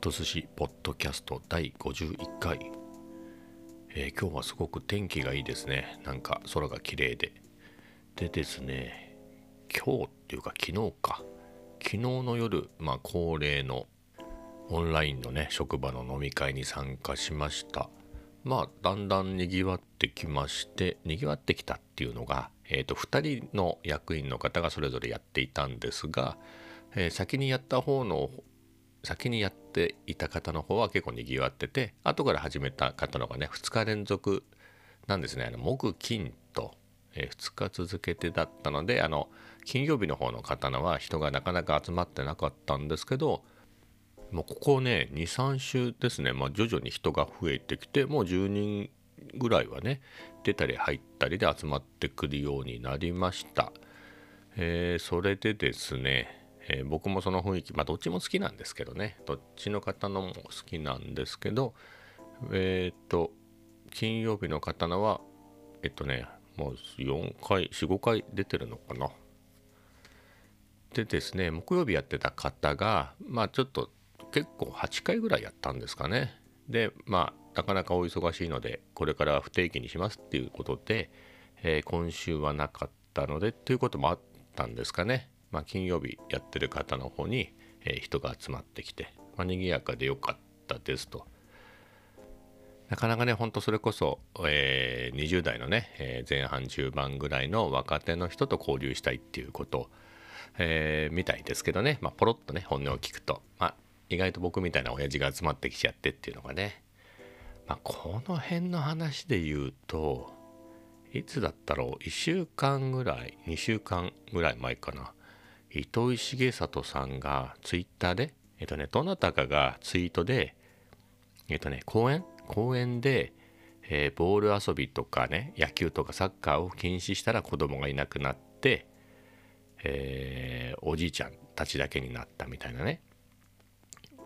と寿司ポッドキャスト第51回、えー、今日はすごく天気がいいですね。なんか空が綺麗で。でですね今日っていうか昨日か。昨日の夜まあ恒例のオンラインのね職場の飲み会に参加しました。まあだんだんにぎわってきましてにぎわってきたっていうのが、えーと、2人の役員の方がそれぞれやっていたんですが、えー、先にやった方の先にやっていた方の方は結構にぎわってて後から始めた方のがね2日連続なんですねあの木金と、えー、2日続けてだったのであの金曜日の方の刀は人がなかなか集まってなかったんですけどもうここね23週ですね、まあ、徐々に人が増えてきてもう10人ぐらいはね出たり入ったりで集まってくるようになりました。えー、それでですねえー、僕もその雰囲気まあどっちも好きなんですけどね。どっちの方のも好きなんですけどえっ、と金曜日の刀はえっとねもう4回45回出てるのかな。でですね木曜日やってた方がまあちょっと結構8回ぐらいやったんですかね。でまあなかなかお忙しいのでこれからは不定期にしますっていうことで、えー、今週はなかったのでっていうこともあったんですかね。まあ、金曜日やってる方の方に、えー、人が集まってきて、まあ、賑やかでよかったですと。なかなかね、ほんとそれこそ、えー、20代のね、えー、前半中盤ぐらいの若手の人と交流したいっていうこと、えー、みたいですけどね、まあ、ポロッとね、本音を聞くと、まあ、意外と僕みたいな親父が集まってきちゃってっていうのがね、まあ、この辺の話で言うと、いつだったろう、1週間ぐらい、2週間ぐらい前かな。糸井重里さんがツイッターで、えっとね、どなたかがツイートで、えっとね、公園公園で、えー、ボール遊びとかね、野球とかサッカーを禁止したら子供がいなくなって、えー、おじいちゃんたちだけになったみたいなね。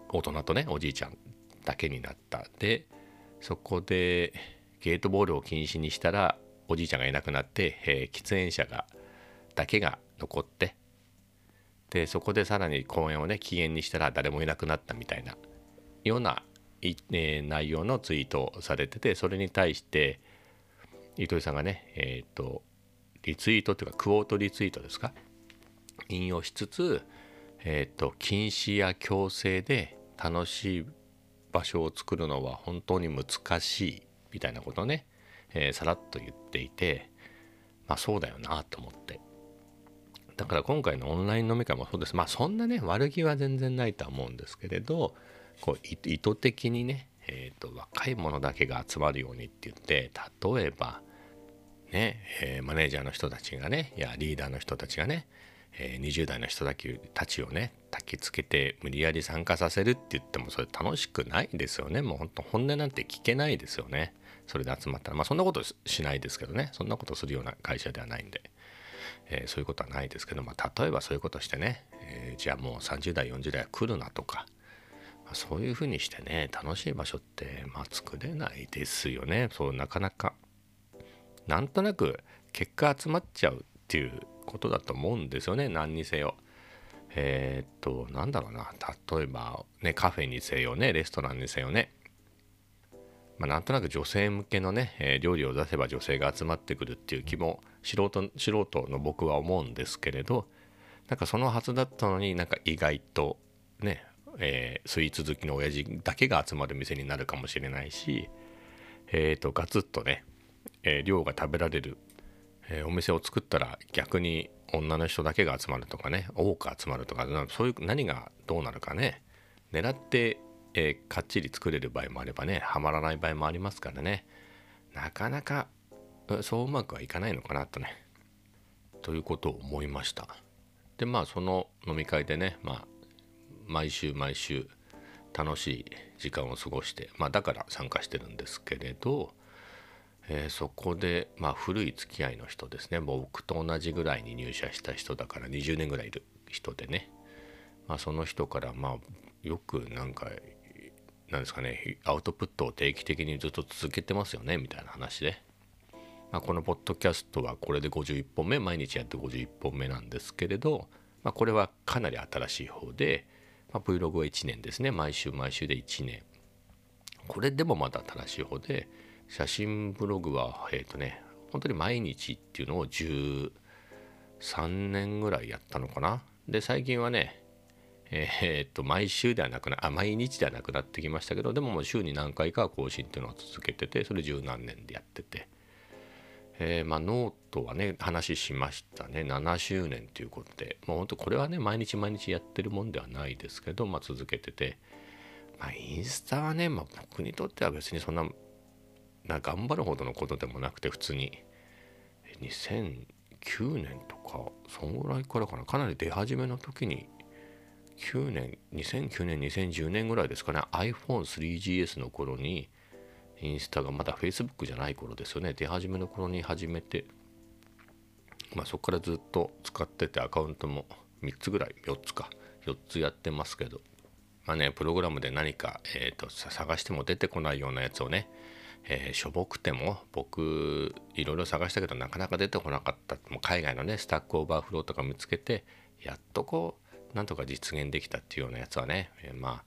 大人とね、おじいちゃんだけになった。で、そこでゲートボールを禁止にしたら、おじいちゃんがいなくなって、えー、喫煙者がだけが残って、でそこでさらに公演をね期限にしたら誰もいなくなったみたいなような、えー、内容のツイートをされててそれに対して糸井さんがねえっ、ー、とリツイートというかクォートリツイートですか？引用しつつえっ、ー、と禁止や強制で楽しい場所を作るのは本当に難しいみたいなことをね、えー、さらっと言っていてまあそうだよなと思って。だから今回のオンライン飲み会もそうです。まあそんなね、悪気は全然ないとは思うんですけれど、こう意図的にね、えーと、若い者だけが集まるようにって言って例えばね、えー、マネージャーの人たちがねいやリーダーの人たちがね、えー、20代の人たちをね焚きつけて無理やり参加させるって言ってもそれ楽しくないですよねもうほんと本音なんて聞けないですよねそれで集まったらまあそんなことしないですけどねそんなことするような会社ではないんで。えー、そういうことはないですけど、まあ、例えばそういうことしてね、えー、じゃあもう30代40代は来るなとか、まあ、そういうふうにしてね楽しい場所って、まあ、作れないですよねそうなかなか。なんとなく結果集まっちゃうっていうことだと思うんですよね何にせよ。えー、っとなんだろうな例えばねカフェにせよねレストランにせよねまあ、なんとなく女性向けのね、えー、料理を出せば女性が集まってくるっていう気も素人素人の僕は思うんですけれどなんかそのはずだったのになんか意外とね、えー、スイーツ好きの親父だけが集まる店になるかもしれないしえっ、ー、とガツッとね、え、量が食べられる、えお店を作ったら逆に女の人だけが集まるとかね多く集まるとかそういう何がどうなるかね狙ってえー、かっちり作れる場合もあればねはまらない場合もありますからね。なかなかそううまくはいかないのかなとね。ということを思いました。でまあその飲み会でねまあ毎週毎週楽しい時間を過ごしてまあだから参加してるんですけれど、えー、そこでまあ古い付き合いの人ですね。僕と同じぐらいに入社した人だから20年ぐらいいる人でね、まあ、その人からまあよくなんかなんですかねアウトプットを定期的にずっと続けてますよねみたいな話で、まあ、このポッドキャストはこれで51本目毎日やって51本目なんですけれど、まあ、これはかなり新しい方でまあ、Vlog は1年ですね。毎週毎週で1年。これでもまだ正しい方で写真ブログはえっ、ー、とね本当に毎日っていうのを13年ぐらいやったのかな。で最近はねえー、っと毎週ではなくなあ毎日ではなくなってきましたけどでももう週に何回か更新っていうのは続けててそれ十何年でやってて、えー、まあノートはね話しましたね。7周年ということで。もうほんとこれはね毎日毎日やってるもんではないですけど、まあ、続けてて、まあ、インスタはね、まあ、僕にとっては別にそんなな頑張るほどのことでもなくて普通に。2009年とかそんぐらいからかな。かなり出始めの時に9年2009年2010年ぐらいですかね。iPhone3GS の頃にインスタがまだ Facebook じゃない頃ですよね。出始めの頃に始めてまあそこからずっと使っててアカウントも3つぐらい4つか。4つやってますけど。まあねプログラムで何か、えーと、探しても出てこないようなやつをね、えー、しょぼくても僕いろいろ探したけどなかなか出てこなかった。もう海外のね Stack Overflow とか見つけてやっとこうなんとか実現できたっていうようなやつはね、えー、まあ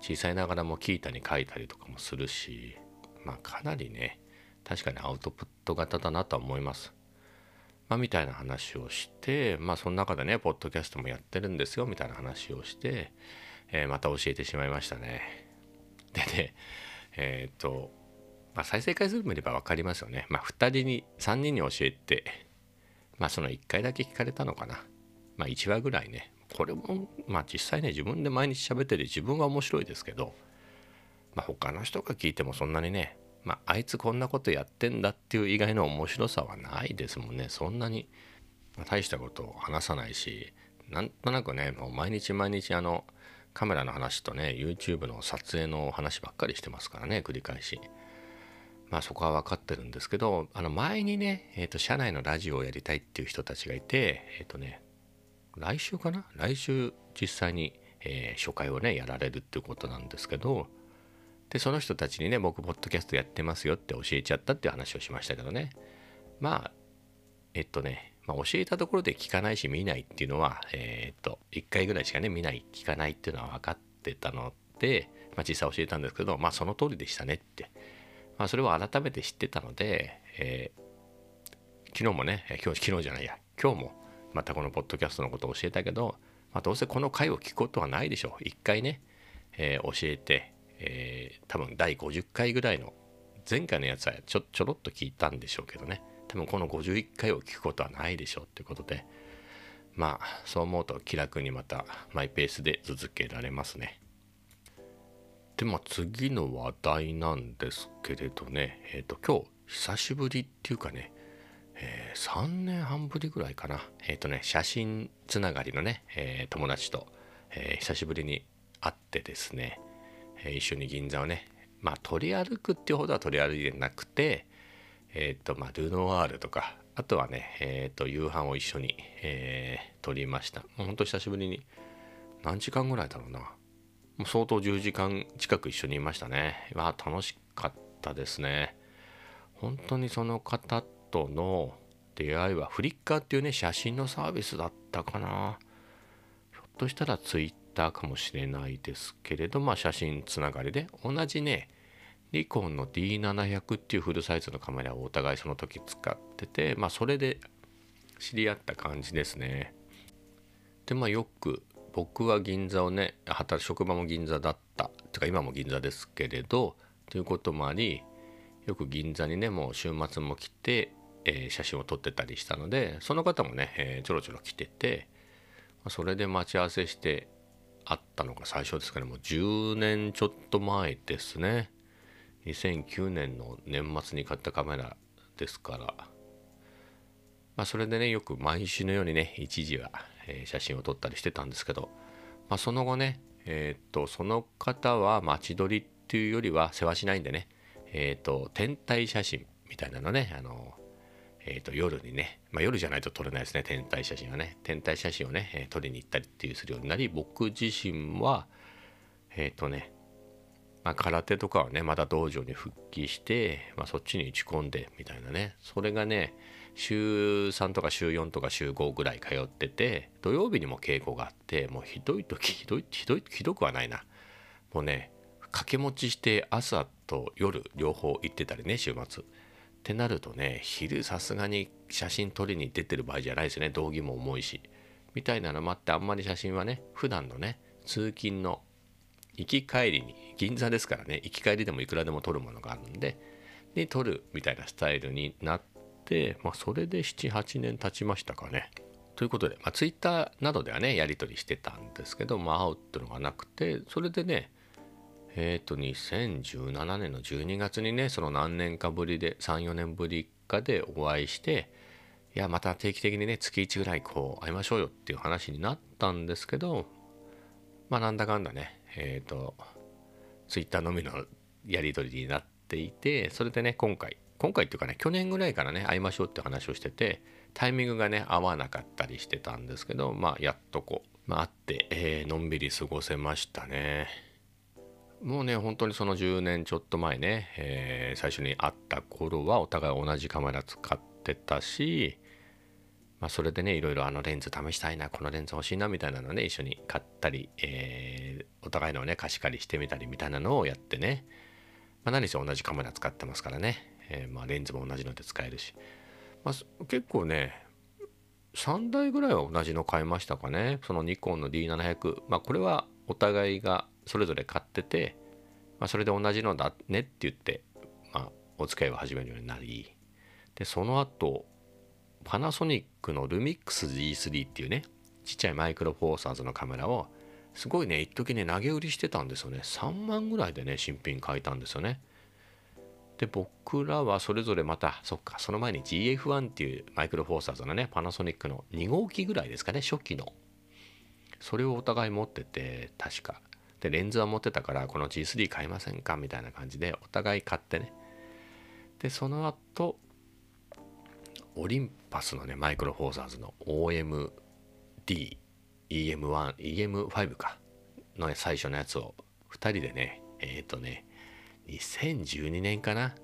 小さいながらもキータに書いたりとかもするしまあかなりね確かにアウトプット型だなとは思います。まあ、みたいな話をしてまあその中でねポッドキャストもやってるんですよみたいな話をして、えー、また教えてしまいましたね。でねえっ、と、まあ、再生回数見れば分かりますよね。まあ2人に3人に教えてまあその1回だけ聞かれたのかな。まあ1話ぐらいねこれもまあ実際ね自分で毎日喋ってて自分は面白いですけど、まあ、他の人が聞いてもそんなにね、まあ、あいつこんなことやってんだっていう以外の面白さはないですもんねそんなに、大したことを話さないしなんとなくねもう毎日毎日あのカメラの話とね YouTube の撮影の話ばっかりしてますからね繰り返し。まあそこは分かってるんですけどあの前にね、えーと、社内のラジオをやりたいっていう人たちがいてえっ、ー、とね来週かな？来週実際に、えー、初回をねやられるっていうことなんですけどでその人たちにね僕ポッドキャストやってますよって教えちゃったっていう話をしましたけどね。まあえっとね、まあ、教えたところで聞かないし見ないっていうのはえー、っと1回ぐらいしかね見ない聞かないっていうのは分かってたので、まあ、実際教えたんですけどまあその通りでしたねって、まあ、それを改めて知ってたので、えー、昨日もね今日昨日じゃないや今日もまたこのポッドキャストのことを教えたけど、まあ、どうせこの回を聞くことはないでしょう。一回ね、えー、教えて、えー、多分第50回ぐらいの前回のやつはちょちょろっと聞いたんでしょうけどね多分この51回を聞くことはないでしょうっていうことでまあそう思うと気楽にまたマイペースで続けられますね。でまあ次の話題なんですけれどねえっ、ー、と今日久しぶりっていうかねえー、3年半ぶりぐらいかな。えっ、ー、とね、写真つながりのね、えー、友達と、え久しぶりに会ってですね、え一緒に銀座をね、まあ取り歩くっていうほどは取り歩いてなくて、えっ、と、まあルノワールとか、あとはね、えっ、と、夕飯を一緒に、えー、撮りました。もうほんと久しぶりに、何時間ぐらいだろうな。もう相当10時間近く一緒にいましたね。まあ楽しかったですね。本当にその方との出会いはフリッカーっていうね写真のサービスだったかな。ひょっとしたらツイッターかもしれないですけれどまあ写真つながりで同じねニコンの D700 っていうフルサイズのカメラをお互いその時使っててまあそれで知り合った感じですね。でまあよく僕は銀座をね働く職場も銀座だった。っていうか今も銀座ですけれどということもありよく銀座にねもう週末も来てえー、写真を撮ってたりしたのでその方もね、えー、ちょろちょろ来ててそれで待ち合わせして会ったのが最初ですかね。もう10年ちょっと前ですね。2009年の年末に買ったカメラですから。まあそれでねよく毎週のようにね一時は、えー、写真を撮ったりしてたんですけど、まあ、その後ねえっ、とその方は待ち撮りっていうよりは世話しないんでねえっ、と天体写真みたいなのねあのえー、と夜にね、まあ、夜じゃないと撮れないですね天体写真はね。天体写真をね、えー、撮りに行ったりっていうするようになり僕自身はえっ、ー、とねまあ、空手とかはねまた道場に復帰して、まあ、そっちに打ち込んでみたいなね。それがね週3とか週4とか週5ぐらい通ってて土曜日にも稽古があってもうひどい時ひどいひどいひどくはないな。もうね掛け持ちして朝と夜両方行ってたりね週末。ってなるとね昼さすがに写真撮りに出てる場合じゃないですね道着も重いしみたいなのもあってあんまり写真はね普段のね通勤の行き帰りに銀座ですからね行き帰りでもいくらでも撮るものがあるんでに撮るみたいなスタイルになって、まあ、それで78年経ちましたかね。ということで、まあ、Twitter などではねやり取りしてたんですけど、まあ、会うっていうのがなくてそれでねえっ、ー、と2017年の12月にねその何年かぶりで34年ぶりかでお会いしていやまた定期的にね月1ぐらいこう会いましょうよっていう話になったんですけどまあなんだかんだねえっ、ー、と Twitter のみのやり取りになっていてそれでね今回今回っていうかね去年ぐらいからね会いましょうって話をしててタイミングがね合わなかったりしてたんですけどまあやっとこう、まあ、会って、えー、のんびり過ごせましたね。もうね本当にその10年ちょっと前ね、えー、最初に会った頃はお互い同じカメラ使ってたしまあ、それでねいろいろあのレンズ試したいなこのレンズ欲しいなみたいなのね一緒に買ったり、えー、お互いのね貸し借りしてみたりみたいなのをやってね、まあ、何せ同じカメラ使ってますからね。えー、まあ、レンズも同じので使えるし、まあ、結構ね3台ぐらいは同じの買いましたかね。そのニコンの D700 まあこれはお互いがそれぞれ買ってて、まあ、それで同じのだねって言って、まあ、お付き合いを始めるようになりでその後パナソニックのルミックス G3 っていうねちっちゃいマイクロフォーサーズのカメラをすごいね一時ね投げ売りしてたんですよね。3万ぐらいでね新品買えたんですよね。で僕らはそれぞれまたそっかその前に GF1 っていうマイクロフォーサーズのねパナソニックの2号機ぐらいですかね初期の。それをお互い持ってて確か。でレンズは持ってたからこの G3 買いませんかみたいな感じでお互い買ってね。でその後オリンパスのねマイクロフォーサーズの OMD EM1 EM5 かの最初のやつを2人でねえっ、ー、とね2012年かな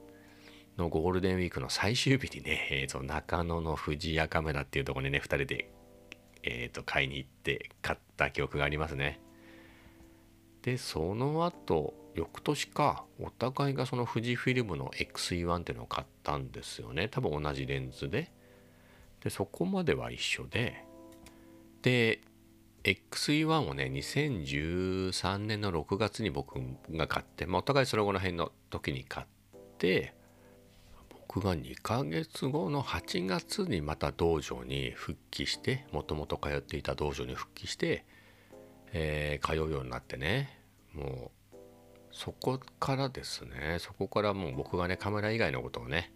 のゴールデンウィークの最終日にね、えー、と中野の富士屋カメラっていうとこにね2人で、えー、と買いに行って買った記憶がありますね。でその後翌年かお互いがその富士フィルムの XE1 っていうのを買ったんですよね。多分同じレンズで。でそこまでは一緒で。で XE1 をね2013年の6月に僕が買って、まあ、お互いその後の辺の時に買って僕が2ヶ月後の8月にまた道場に復帰してもともと通っていた道場に復帰して、えー、通うようになってねもうそこからですねそこからもう僕がねカメラ以外のことをね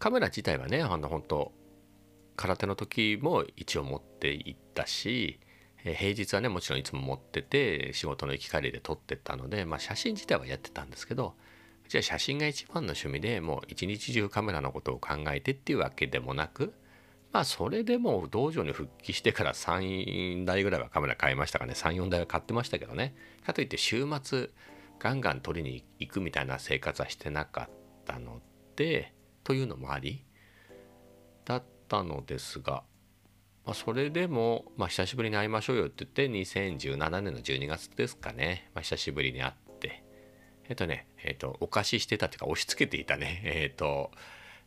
カメラ自体はねあの本当空手の時も一応持っていったしえ平日はねもちろんいつも持ってて仕事の行き帰りで撮ってたので、まあ、写真自体はやってたんですけどじゃあ写真が一番の趣味でもう一日中カメラのことを考えてっていうわけでもなくまあそれでも道場に復帰してから3台ぐらいはカメラ買いましたかね。34台は買ってましたけどね。かといって週末ガンガン撮りに行くみたいな生活はしてなかったのでというのもありだったのですがまあ、それでも、まあ、久しぶりに会いましょうよって言って2017年の12月ですかね、まあ、久しぶりに会って。えっとねえっとお貸ししてたっていうか押し付けていたね。えっと、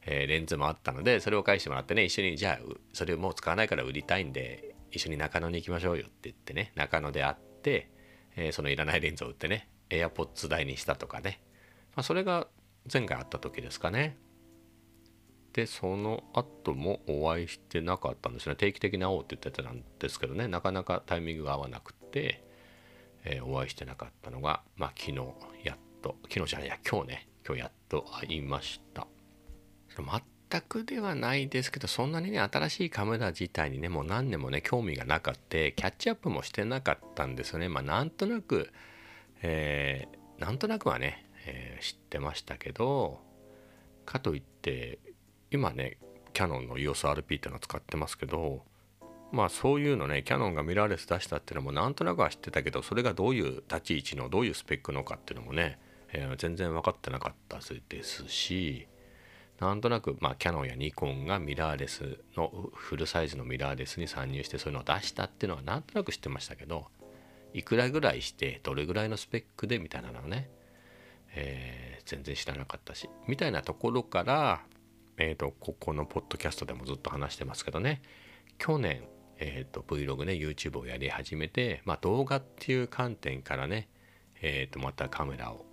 えー、レンズもあったのでそれを返してもらってね一緒にじゃあそれもう使わないから売りたいんで一緒に中野に行きましょうよって言ってね中野で会って、えー、そのいらないレンズを売ってね AirPods 代にしたとかね、まあ、それが前回会った時ですかね。でその後もお会いしてなかったんですね。定期的に会おうって言ってたんですけどね。なかなかタイミングが合わなくて、えー、お会いしてなかったのがまあ昨日やっと昨日じゃないや今日ね。今日やっと会いました。全くではないですけどそんなにね新しいカメラ自体にねもう何年もね興味がなかったキャッチアップもしてなかったんですよね。まあなんとなくえー、なんとなくはね、えー、知ってましたけどかといって今ねキャノンの EOSRP っていうのを使ってますけどまあそういうのねキャノンがミラーレス出したっていうのもなんとなくは知ってたけどそれがどういう立ち位置のどういうスペックのかっていうのもねえー、全然分かってなかったですしなんとなく、まあ、キャノンやニコンがミラーレスのフルサイズのミラーレスに参入してそういうのを出したっていうのはなんとなく知ってましたけどいくらぐらいしてどれぐらいのスペックでみたいなのをね、えー、全然知らなかったしみたいなところから、えーと、ここのポッドキャストでもずっと話してますけどね去年、えーと、Vlog ね YouTube をやり始めて、まあ、動画っていう観点からね、えーとまたカメラを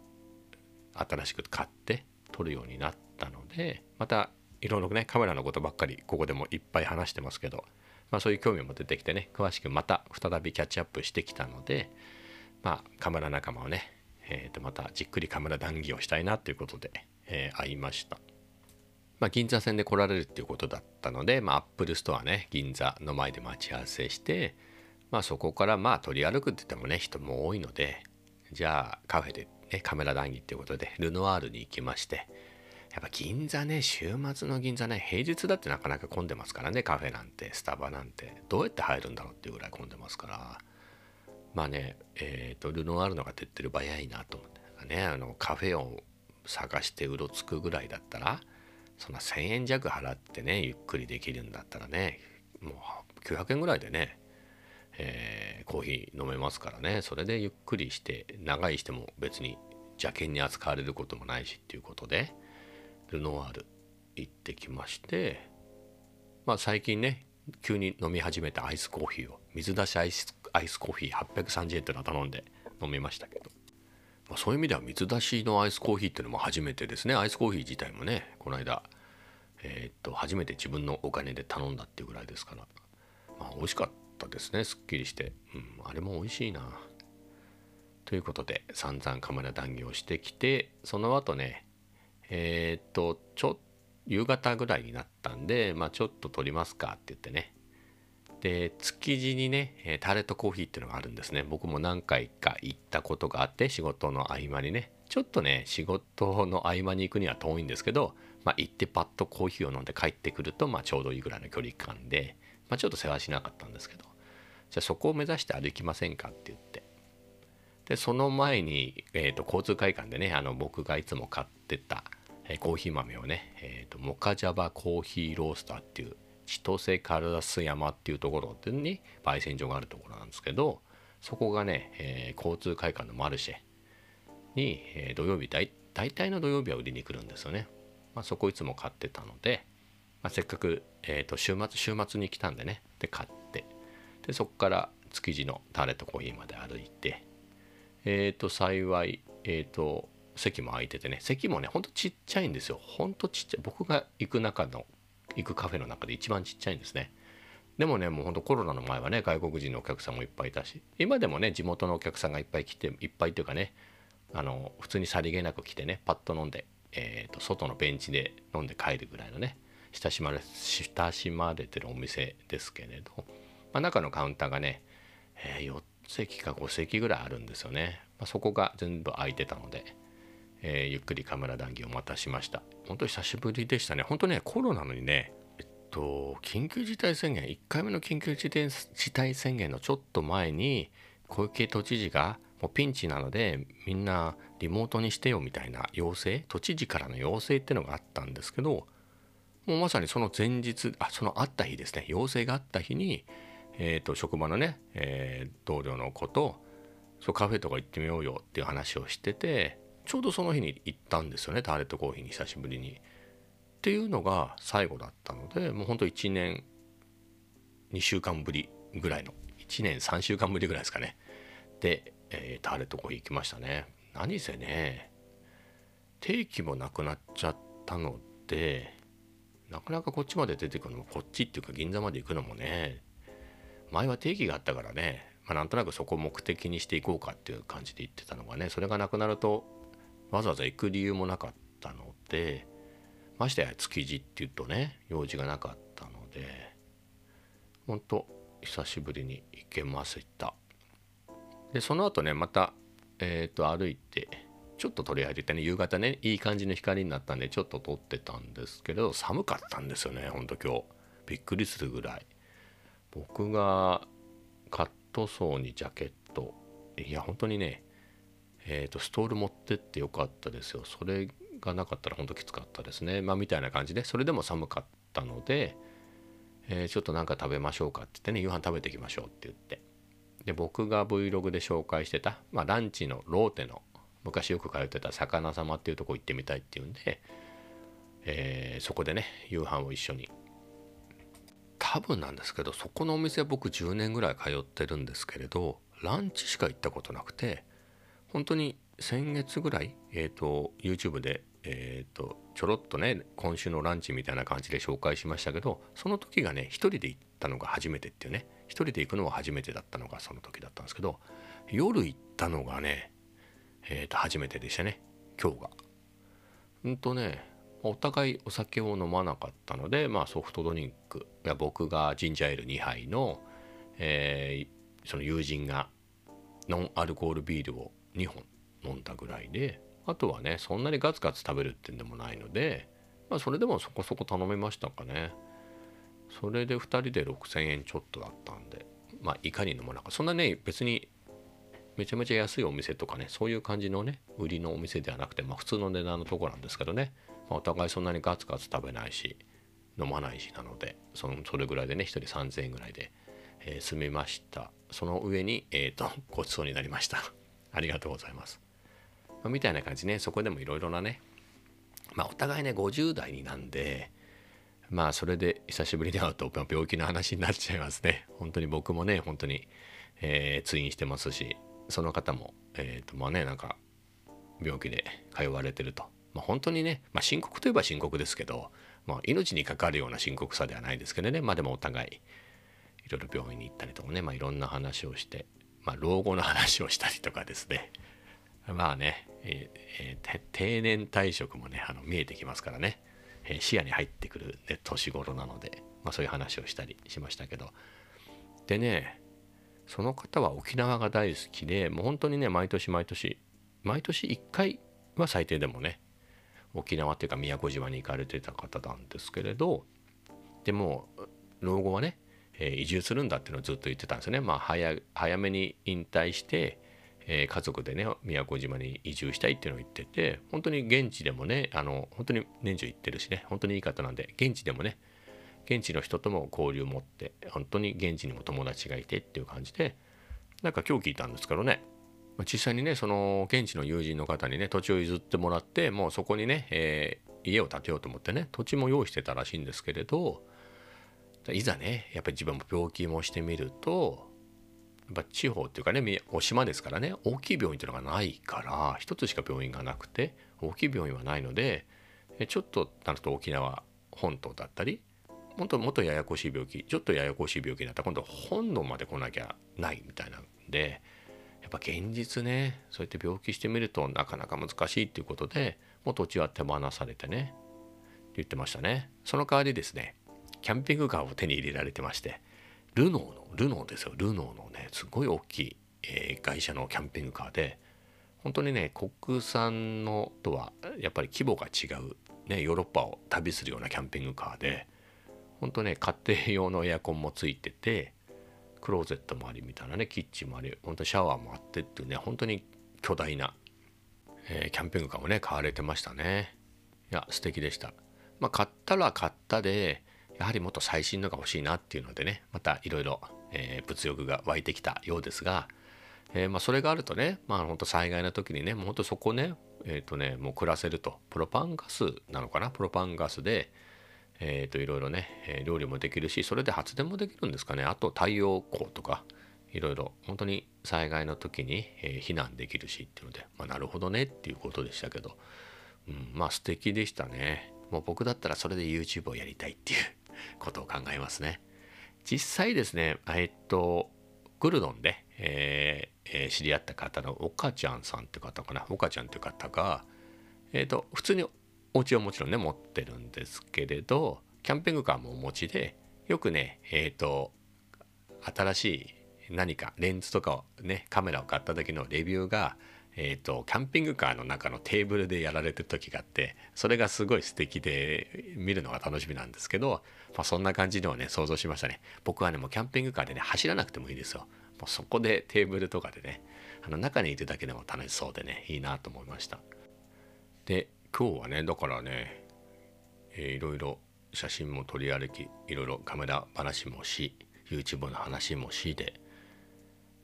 新しく買って撮るようになってたのでまたいろいろねカメラのことばっかりここでもいっぱい話してますけど、まあ、そういう興味も出てきてね詳しくまた再びキャッチアップしてきたのでまあカメラ仲間をね、えー、とまたじっくりカメラ談義をしたいなということで、えー、会いました。まあ、銀座線で来られるっていうことだったので、まあ、 Apple Store ね銀座の前で待ち合わせして、まあ、そこからまあ取り歩くって言ってもね人も多いのでじゃあカフェでね、カメラ談義っていうことでルノワールに行きましてやっぱ銀座ね週末の銀座ね平日だってなかなか混んでますからねカフェなんてスタバなんて。どうやって入るんだろうっていうぐらい混んでますから。まあねえっ、ー、とルノワールのが手っ取り早いなと思ってねあのカフェを探してうろつくぐらいだったらそんな1,000円弱払ってねゆっくりできるんだったらねもう900円ぐらいでねえー、コーヒー飲めますからね。それでゆっくりして長いしても別に邪険に扱われることもないしっていうことで。ルノワール行ってきましてまあ最近ね急に飲み始めたアイスコーヒーを水出しアイスアイスコーヒー830円っていうのを頼んで飲みましたけど、まあ、そういう意味では水出しのアイスコーヒーっていうのも初めてですね。アイスコーヒー自体もねこの間えー、っと初めて自分のお金で頼んだっていうぐらいですから。まあ美味しかったったですね。すっきりして、うん、あれも美味しいな。ということで散々カメラ談義をしてきてその後ねえー、っとちょ夕方ぐらいになったんでまあちょっと撮りますかって言ってね。で築地にねタレットコーヒーっていうのがあるんですね。僕も何回か行ったことがあって仕事の合間にね。ちょっとね仕事の合間に行くには遠いんですけど、まあ、行ってパッとコーヒーを飲んで帰ってくると、まあ、ちょうどいいぐらいの距離感で、まあ、ちょっと世話しなかったんですけど。じゃあそこを目指して歩きませんかって言って。でその前に、えーと、交通会館でねあの僕がいつも買ってた、え、コーヒー豆をね、えーと、モカジャバコーヒーロースターっていう千歳烏山っていうところに焙煎所があるところなんですけどそこがね、えー、交通会館のマルシェに、えー、土曜日大大体の土曜日は売りに来るんですよね。まあ、そこいつも買ってたので、まあ、せっかく、えーと週末週末に来たんでねで買ってでそこから築地のタレとコーヒーまで歩いてえっ、ー、と幸いえっ、と席も空いててね。席もねほんとちっちゃいんですよ。ほんとちっちゃい。僕が行く中の行くカフェの中で一番ちっちゃいんですね。でもねもうほんとコロナの前はね外国人のお客さんもいっぱいいたし今でもね地元のお客さんがいっぱい来ていっぱいっていうかねあの普通にさりげなく来てねパッと飲んで、えーと、外のベンチで飲んで帰るぐらいのね親しまれ親しまれてるお店ですけれどまあ、中のカウンターがね、えー、4席か5席ぐらいあるんですよね、まあ、そこが全部空いてたので、えー、ゆっくりカメラ談義をまたしました。本当に久しぶりでしたね。本当ねコロナのにねえっと緊急事態宣言1回目の緊急事態宣言のちょっと前に小池都知事がもうピンチなのでみんなリモートにしてよみたいな要請都知事からの要請っていうのがあったんですけどもうまさにその前日あそのあった日ですね。要請があった日にえーと、職場のね、えー、同僚の子とそうカフェとか行ってみようよっていう話をしててちょうどその日に行ったんですよねターレットコーヒーに久しぶりに。っていうのが最後だったのでもうほんと1年2週間ぶりぐらいの1年3週間ぶりぐらいですかねで、えー、ターレットコーヒー行きましたね。何せね定期もなくなっちゃったのでなかなかこっちまで出てくるのもこっちっていうか銀座まで行くのもね前は定義があったからね、まあ、なんとなくそこを目的にしていこうかっていう感じで言ってたのがねそれがなくなるとわざわざ行く理由もなかったのでましてや築地っていうとね用事がなかったのでほんと久しぶりに行けました。でその後ねまたえっ、ー、と歩いてちょっと取り上げてね夕方ねいい感じの光になったんでちょっと撮ってたんですけど寒かったんですよねほんと今日。びっくりするぐらい。僕がカットソーにジャケットいや本当にねえーと、ストール持ってってよかったですよ。それがなかったらほんときつかったですね。まあみたいな感じで。それでも寒かったので、えー、ちょっとなんか食べましょうかって言ってね夕飯食べていきましょうって言って。で僕が Vlog で紹介してた、まあ、ランチのローテの昔よく通ってた魚様っていうとこ行ってみたいっていうんで、えー、そこでね夕飯を一緒に。多分なんですけどそこのお店僕10年ぐらい通ってるんですけれどランチしか行ったことなくて本当に先月ぐらい、えーと、YouTube で、えーと、ちょろっとね今週のランチみたいな感じで紹介しましたけどその時がね一人で行ったのが初めてっていうね一人で行くのは初めてだったのがその時だったんですけど夜行ったのがねえー、と初めてでしたね今日が。うんとねお互いお酒を飲まなかったので、まあ、ソフトドリンクや僕がジンジャーエール2杯の、えー、その友人がノンアルコールビールを2本飲んだぐらいであとはねそんなにガツガツ食べるってんでもないので、まあ、それでもそこそこ頼めましたかね。それで2人で6000円ちょっとだったんでまあいかに飲まなかそんなね別にめちゃめちゃ安いお店とかねそういう感じのね売りのお店ではなくて、まあ、普通の値段のとこなんですけどね、まあ、お互いそんなにガツガツ食べないし飲まないしなのでそのそれぐらいでね1人3000円ぐらいで、えー、済みました。その上に、えーと、ごちそうになりました。ありがとうございます、まあ、みたいな感じね。そこでもいろいろなね。まあお互いね50代になんでまあそれで久しぶりに会うと病気の話になっちゃいますね。本当に僕もね本当に、えー、通院してますしその方も、えーとまあね、なんか病気で通われてると、まあ、本当にね、まあ、深刻といえば深刻ですけど、まあ、命にかかるような深刻さではないですけどね、まあ、でもお互いいろいろ病院に行ったりとかね、まあ、いろんな話をして、まあ、老後の話をしたりとかですね。まあね、えーえー、定年退職もねあの見えてきますからね、えー、視野に入ってくる、ね、年頃なので、まあ、そういう話をしたりしましたけど。でねその方は沖縄が大好きでもう本当にね毎年毎年毎年1回は最低でもね沖縄っていうか宮古島に行かれてた方なんですけれどでも老後はね、え、移住するんだっていうのをずっと言ってたんですよね。まあ早早めに引退して、えー、家族でね宮古島に移住したいっていうのを言ってて本当に現地でもねあの本当に年中行ってるしね本当にいい方なんで現地でもね現地の人とも交流を持って本当に現地にも友達がいてっていう感じでなんか今日聞いたんですけどね実際にねその現地の友人の方にね土地を譲ってもらってもうそこにね、えー、家を建てようと思ってね土地も用意してたらしいんですけれどいざねやっぱり自分も病気もしてみるとやっぱ地方っていうかねお島ですからね大きい病院っていうのがないから一つしか病院がなくて大きい病院はないのでちょっとなると沖縄本島だったりもっともっとややこしい病気ちょっとややこしい病気になったら今度本能まで来なきゃないみたいなんでやっぱ現実ねそうやって病気してみるとなかなか難しいっていうことでもう土地は手放されてねって言ってましたね。その代わりですねキャンピングカーを手に入れられてましてルノーのルノーですよ。ルノーのねすごい大きい、えー、会社のキャンピングカーで本当にね国産のとはやっぱり規模が違う、ね、ヨーロッパを旅するようなキャンピングカーで本当ね家庭用のエアコンもついててクローゼットもありみたいなねキッチンもあり本当シャワーもあってっていうね本当に巨大な、えー、キャンピングカーもね買われてましたね。いや素敵でした。まあ買ったら買ったでやはりもっと最新のが欲しいなっていうのでねまたいろいろ物欲が湧いてきたようですが、えー、まあそれがあるとねまあ本当災害の時にねもう本当そこねえっ、ー、とねもう暮らせるとプロパンガスなのかなプロパンガスでえー、といろいろね、え料理もできるしそれで発電もできるんですかね。あと太陽光とかいろいろ本当に災害の時に、え避難できるしっていうので、まあ、なるほどねっていうことでしたけど、うん、まあ素敵でしたね。もう僕だったらそれで YouTube をやりたいっていうことを考えますね。実際ですねえっとグルドンで、えー、知り合った方の岡ちゃんさんって方かな。岡ちゃんって方がえっ、と普通にお家はもちろんね持ってるんですけれどキャンピングカーもお持ちでよくねえっ、と新しい何かレンズとかをねカメラを買った時のレビューがえーと、キャンピングカーの中のテーブルでやられてる時があってそれがすごい素敵で見るのが楽しみなんですけど、まあ、そんな感じのをね想像しましたね。僕はねもうキャンピングカーでね走らなくてもいいですよ。もうそこでテーブルとかでねあの中にいるだけでも楽しそうでねいいなと思いました。で今日はねだからね、えー、いろいろ写真も撮り歩きいろいろカメラ話もし YouTube の話もしで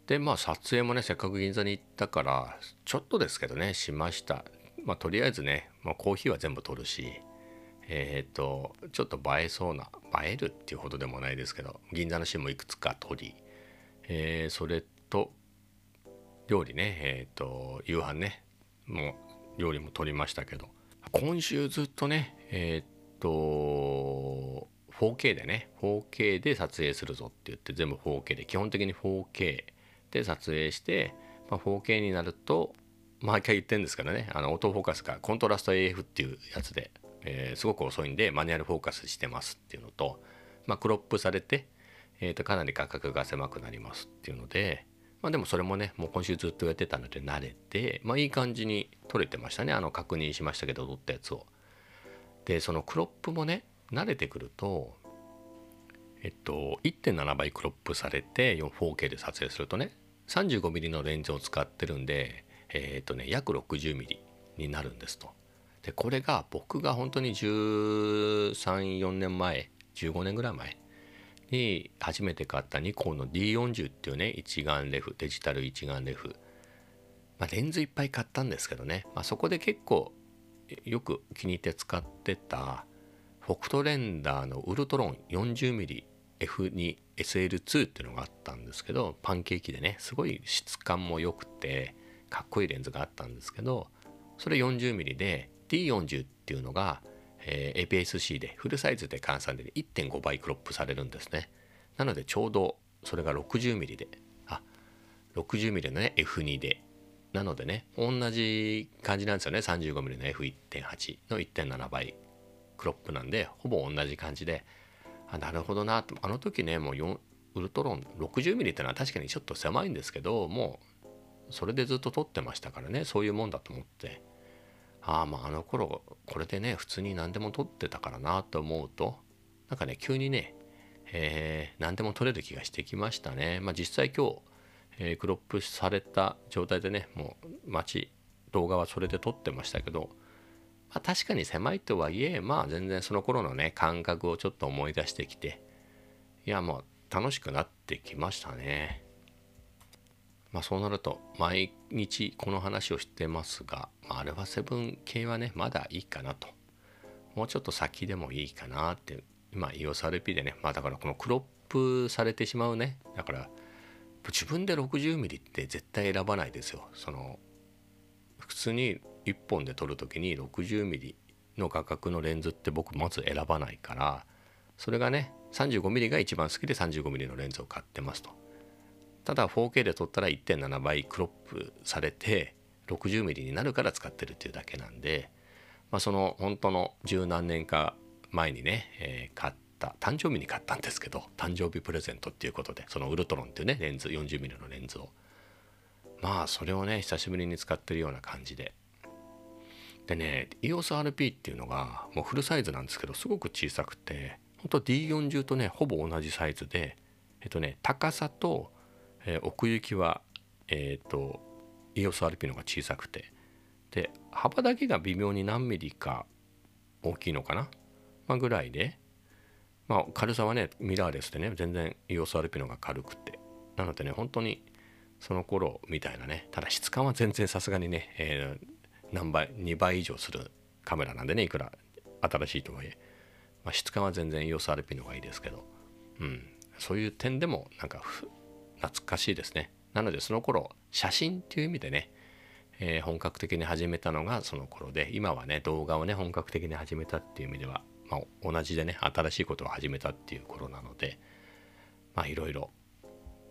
でまあ撮影もねせっかく銀座に行ったからちょっとですけどねしました。まあとりあえずね、まあ、コーヒーは全部取るしえっ、ー、とちょっと映えそうな映えるっていうほどでもないですけど銀座のシーンもいくつか撮り、えー、それと料理ねえっ、ー、と夕飯ねもう料理も撮りましたけど今週ずっとねえっ、と 4K でね 4K で撮影するぞって言って全部 4K で基本的に 4K で撮影して、まあ、4K になると毎回言ってるんですからねあのオートフォーカスがコントラスト AF っていうやつで、えー、すごく遅いんでマニュアルフォーカスしてますっていうのと、まあ、クロップされて、えー、とかなり画角が狭くなりますっていうので、まあ、でもそれもねもう今週ずっとやってたので慣れて、まあ、いい感じに撮れてましたねあの確認しましたけど撮ったやつを。でそのクロップもね慣れてくるとえっと1.7倍クロップされて 4K で撮影するとね 35mm のレンズを使ってるんでえっとね約 60mm になるんですと。でこれが僕が本当に134年前15年ぐらい前に初めて買ったニコンの D40 っていうね一眼レフデジタル一眼レフ、まあ、レンズいっぱい買ったんですけどね、まあ、そこで結構よく気に入って使ってたフォクトレンダーのウルトロン 40mm F2SL2 っていうのがあったんですけどパンケーキでねすごい質感も良くてかっこいいレンズがあったんですけどそれ 40mm で D40 っていうのが、えー、APS-C でフルサイズで換算で1.5倍クロップされるんですね。なのでちょうどそれが 60mm であ 60mm のね F2 で。なのでね同じ感じなんですよね。35mm の F1.8 の1.7倍クロップなんでほぼ同じ感じであなるほどな。とあの時ねもうウルトロン 60mm ってのは確かにちょっと狭いんですけどもうそれでずっと撮ってましたからね。そういうもんだと思って。ああまああの頃これでね普通に何でも撮ってたからなと思うと。なんかね急にね、えー、何でも撮れる気がしてきましたね。まあ実際今日、えー、クロップされた状態でねもう街動画はそれで撮ってましたけどまあ、確かに狭いとはいえまあ全然その頃のね感覚をちょっと思い出してきていやもう楽しくなってきましたね。まあそうなると毎日この話をしてますが、まあ、アルファ7系はねまだいいかなと。もうちょっと先でもいいかなって今 EOSRP でねまあだからこのクロップされてしまうね。だから自分で 60mm って絶対選ばないですよ。その普通に1本で撮る時に 60mm の画角のレンズって僕まず選ばないからそれがね 35mm が一番好きで 35mm のレンズを買ってますと。ただ 4K で撮ったら1.7倍クロップされて 60mm になるから使ってるっていうだけなんで、まあ、その本当の十何年か前にね、えー、買った誕生日に買ったんですけど誕生日プレゼントっていうことでそのウルトロンっていうねレンズ 40mm のレンズを。まあそれをね久しぶりに使ってるような感じででね EOSRP っていうのがもうフルサイズなんですけどすごく小さくてほんと D40 とねほぼ同じサイズでえっとね高さと、えー、奥行きはえっ、と EOSRP の方が小さくてで幅だけが微妙に何ミリか大きいのかな、まあ、ぐらいでまあ軽さはねミラーレスでね全然 EOSRP の方が軽くてなのでね本当にその頃みたいなねただ質感は全然さすがにね、えー、何倍2倍以上するカメラなんでねいくら新しいとはいえ、まあ、質感は全然 EOSRP の方がいいですけど、うん、そういう点でもなんか懐かしいですね。なのでその頃写真っていう意味でね、えー、本格的に始めたのがその頃で今はね動画をね本格的に始めたっていう意味では、まあ、同じでね新しいことを始めたっていう頃なのでまあいろいろ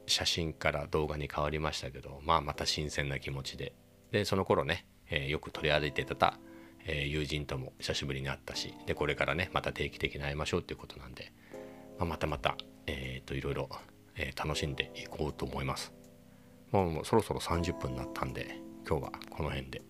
写真から動画に変わりましたけどまあまた新鮮な気持ちで。でその頃ねえー、よく取り歩いてた、えー、友人とも久しぶりに会ったしでこれからねまた定期的に会いましょうっていうことなんで、まあ、またまた、えーと、いろいろ、えー、楽しんでいこうと思います。もうそろそろ30分になったんで今日はこの辺で。